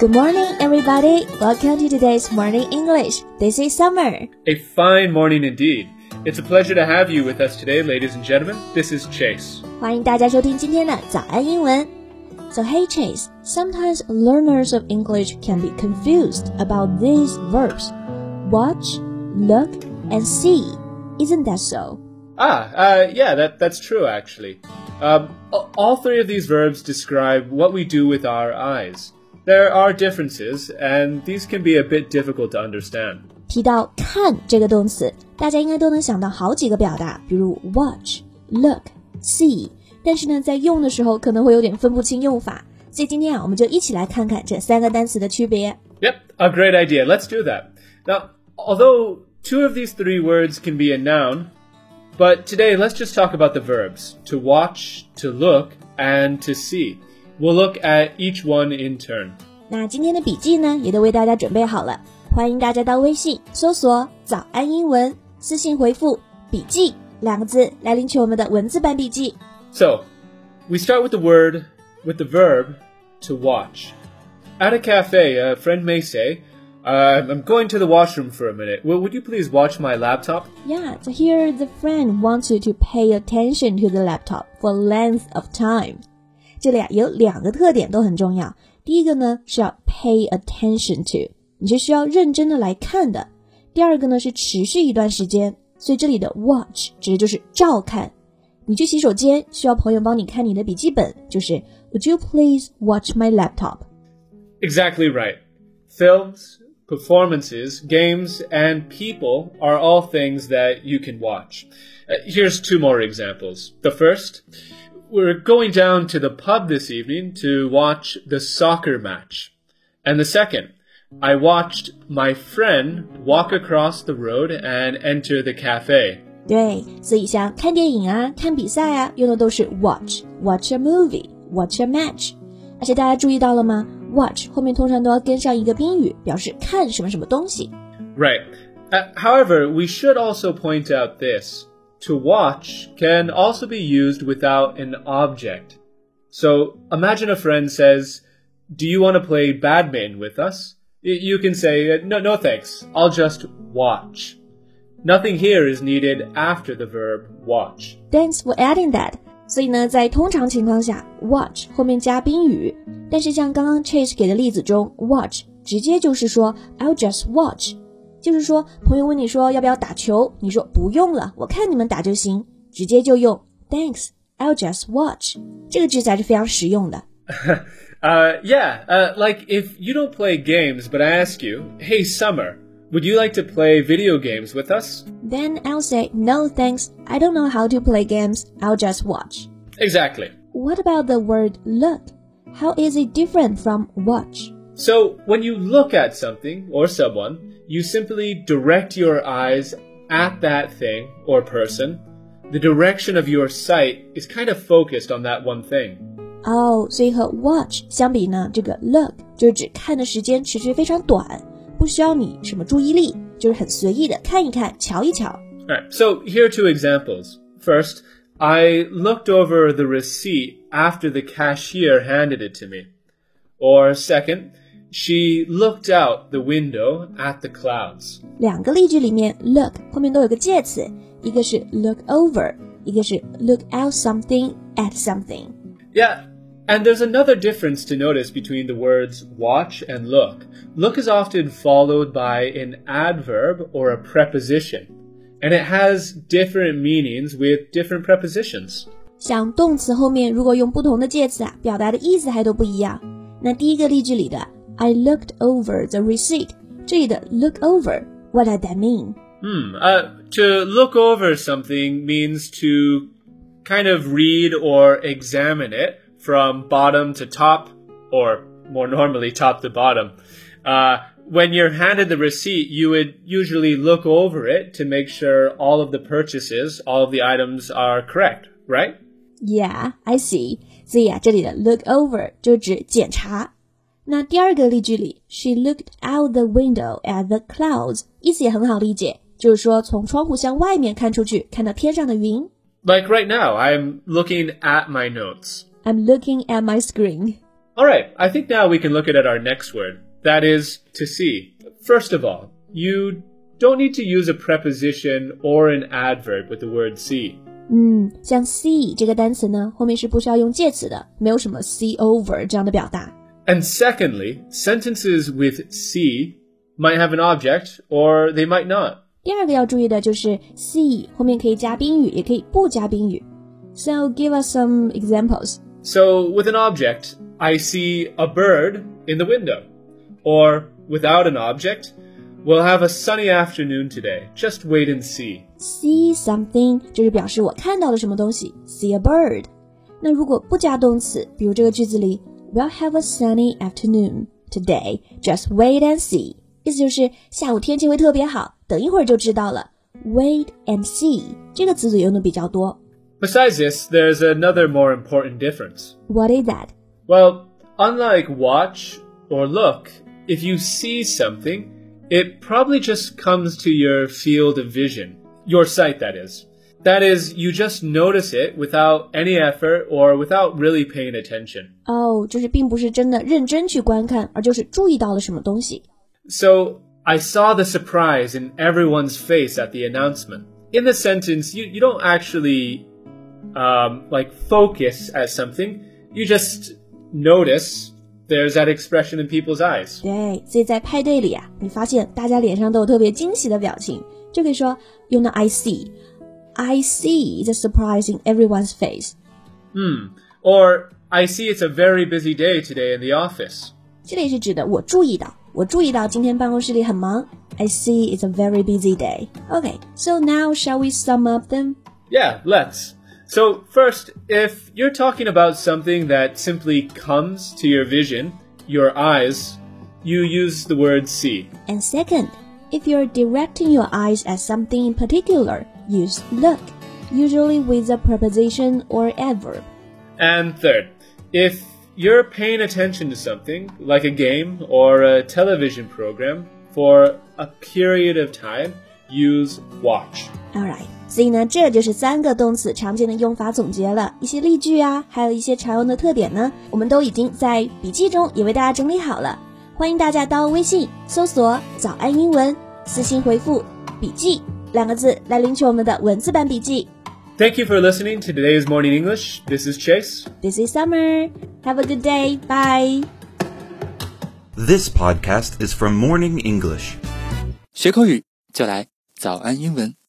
Good morning, everybody. Welcome to today's Morning English. This is Summer. A fine morning indeed. It's a pleasure to have you with us today, ladies and gentlemen. This is Chase. 欢迎大家收听今天的早安英文。So hey Chase, sometimes learners of English can be confused about these verbs. Watch, look, and see. Isn't that so? Ah, uh, yeah, that, that's true actually. Um, all three of these verbs describe what we do with our eyes. There are differences, and these can be a bit difficult to understand. 提到看这个动词，大家应该都能想到好几个表达，比如 watch、look、see。但是呢，在用的时候可能会有点分不清用法。所以今天啊，我们就一起来看看这三个单词的区别。Yep, a great idea. Let's do that. Now, although two of these three words can be a noun, but today let's just talk about the verbs to watch, to look, and to see. We'll look at each one in turn. 那今天的笔记呢，也都为大家准备好了，欢迎大家到微信搜索“早安英文”，私信回复“笔记”两个字来领取我们的文字版笔记。So, we start with the word, with the verb, to watch. At a cafe, a friend may say, uh, I'm going to the washroom for a minute. Well, would you please watch my laptop? Yeah, so here the friend wants you to pay attention to the laptop for length of time. 这里啊有两个特点都很重要。第一个呢是要 pay attention to，你是需要认真的来看的。第二个呢是持续一段时间，所以这里的 watch 指的就是照看。你去洗手间需要朋友帮你看你的笔记本，就是 Would you please watch my laptop? Exactly right. Films, performances, games, and people are all things that you can watch. Uh, here's two more examples. The first we're going down to the pub this evening to watch the soccer match. And the second, I watched my friend walk across the road and enter the cafe. 对，所以像看电影啊、看比赛啊，用的都是 watch，watch a movie，watch a match。而且大家注意到了吗 ？watch 后面通常都要跟上一个宾语，表示看什么什么东西。Right. Uh, however, we should also point out this. To watch can also be used without an object. So imagine a friend says, Do you want to play badminton with us? You can say, No, no thanks. I'll just watch. Nothing here is needed after the verb watch. Thanks for adding that. 所以呢，在通常情况下，watch 后面加宾语，但是像刚刚 Chase 给的例子中，watch 直接就是说 I'll just watch。就是说，朋友问你说要不要打球，你说不用了，我看你们打就行，直接就用 Thanks, I'll just watch。这个句子还是非常实用的。uh, yeah, uh, like if you don't play games, but I ask you, hey, Summer, would you like to play video games with us? Then I'll say, no thanks, I don't know how to play games, I'll just watch. Exactly. What about the word look? How is it different from watch? So, when you look at something or someone, you simply direct your eyes at that thing or person. The direction of your sight is kind of focused on that one thing. 哦，所以和 watch 相比呢，这个 look 就是指看的时间持续非常短， 不需要你什么注意力，就是很随意的看一看、瞧一瞧。Alright, so here are two examples. First, I looked over the receipt after the cashier handed it to me. Or second, she looked out the window at the clouds. 两个例句里面，look 后面都有个介词，一个是 look over，一个是 look out something at something. Yeah, and there's another difference to notice between the words watch and look. Look is often followed by an adverb or a preposition, and it has different meanings with different prepositions. 像动词后面如果用不同的介词啊，表达的意思还都不一样。那第一个例句里的 I looked over the receipt. 这里的 look over, what does that mean? Hmm. Uh, to look over something means to kind of read or examine it from bottom to top, or more normally top to bottom. Uh, when you're handed the receipt, you would usually look over it to make sure all of the purchases, all of the items are correct, right? Yeah, I see. 所以啊，这里的 look over 就指检查。那第二个例句里，She looked out the window at the clouds，意思也很好理解，就是说从窗户向外面看出去，看到天上的云。Like right now, I'm looking at my notes. I'm looking at my screen. All right, I think now we can look at our next word. That is to see. First of all, you don't need to use a preposition or an adverb with the word see. 嗯，像 see 这个单词呢，后面是不需要用介词的，没有什么 see over 这样的表达。 And secondly, sentences with see might have an object or they might not. 第二个要注意的就是 see 后面可以加宾语，也可以不加宾语。So give us some examples. So with an object, I see a bird in the window. Or without an object, we'll have a sunny afternoon today. Just wait and see. See something 就是表示我看到了什么东西，see a bird。那如果不加动词，比如这个句子里，We'll have a sunny afternoon today. Just wait and see，意思就是下午天气会特别好，等一会儿就知道了。Wait and see 这个词组用的比较多。 Besides this, there's another more important difference. What is that? Well, unlike watch or look, if you see something, it probably just comes to your field of vision. Your sight, that is. That is, you just notice it without any effort or without really paying attention. 哦，就是并不是真的认真去观看，而就是注意到了什么东西。 So, I saw the surprise in everyone's face at the announcement. In the sentence, you, you don't actually, um, like, focus at something. You just notice there's that expression in people's eyes. 对，所以在派对里啊，你发现大家脸上都有特别惊喜的表情，就可以说用到 I see。I see the surprise in everyone's face。 Hmm. Or, I see it's a very busy day today in the office. 这里是指的我注意到，我注意到今天办公室里很忙。I see it's a very busy day. Okay, so now shall we sum up them? Yeah, let's. So, first, if you're talking about something that simply comes to your vision, your eyes, you use the word see. And second, if you're directing your eyes at something in particular, use look, usually with a preposition or adverb. And third, if you're paying attention to something, like a game or a television program, for a period of time, use watch. Alright，所以呢，这就是三个动词常见的用法总结了，一些例句啊，还有一些常用的特点呢，我们都已经在笔记中也为大家整理好了。欢迎大家到微信搜索“早安英文”，私信回复“笔记”两个字来领取我们的文字版笔记。 Thank you for listening to today's Morning English. This is Chase. This is Summer. Have a good day. Bye. This podcast is from Morning English. 学口语就来早安英文。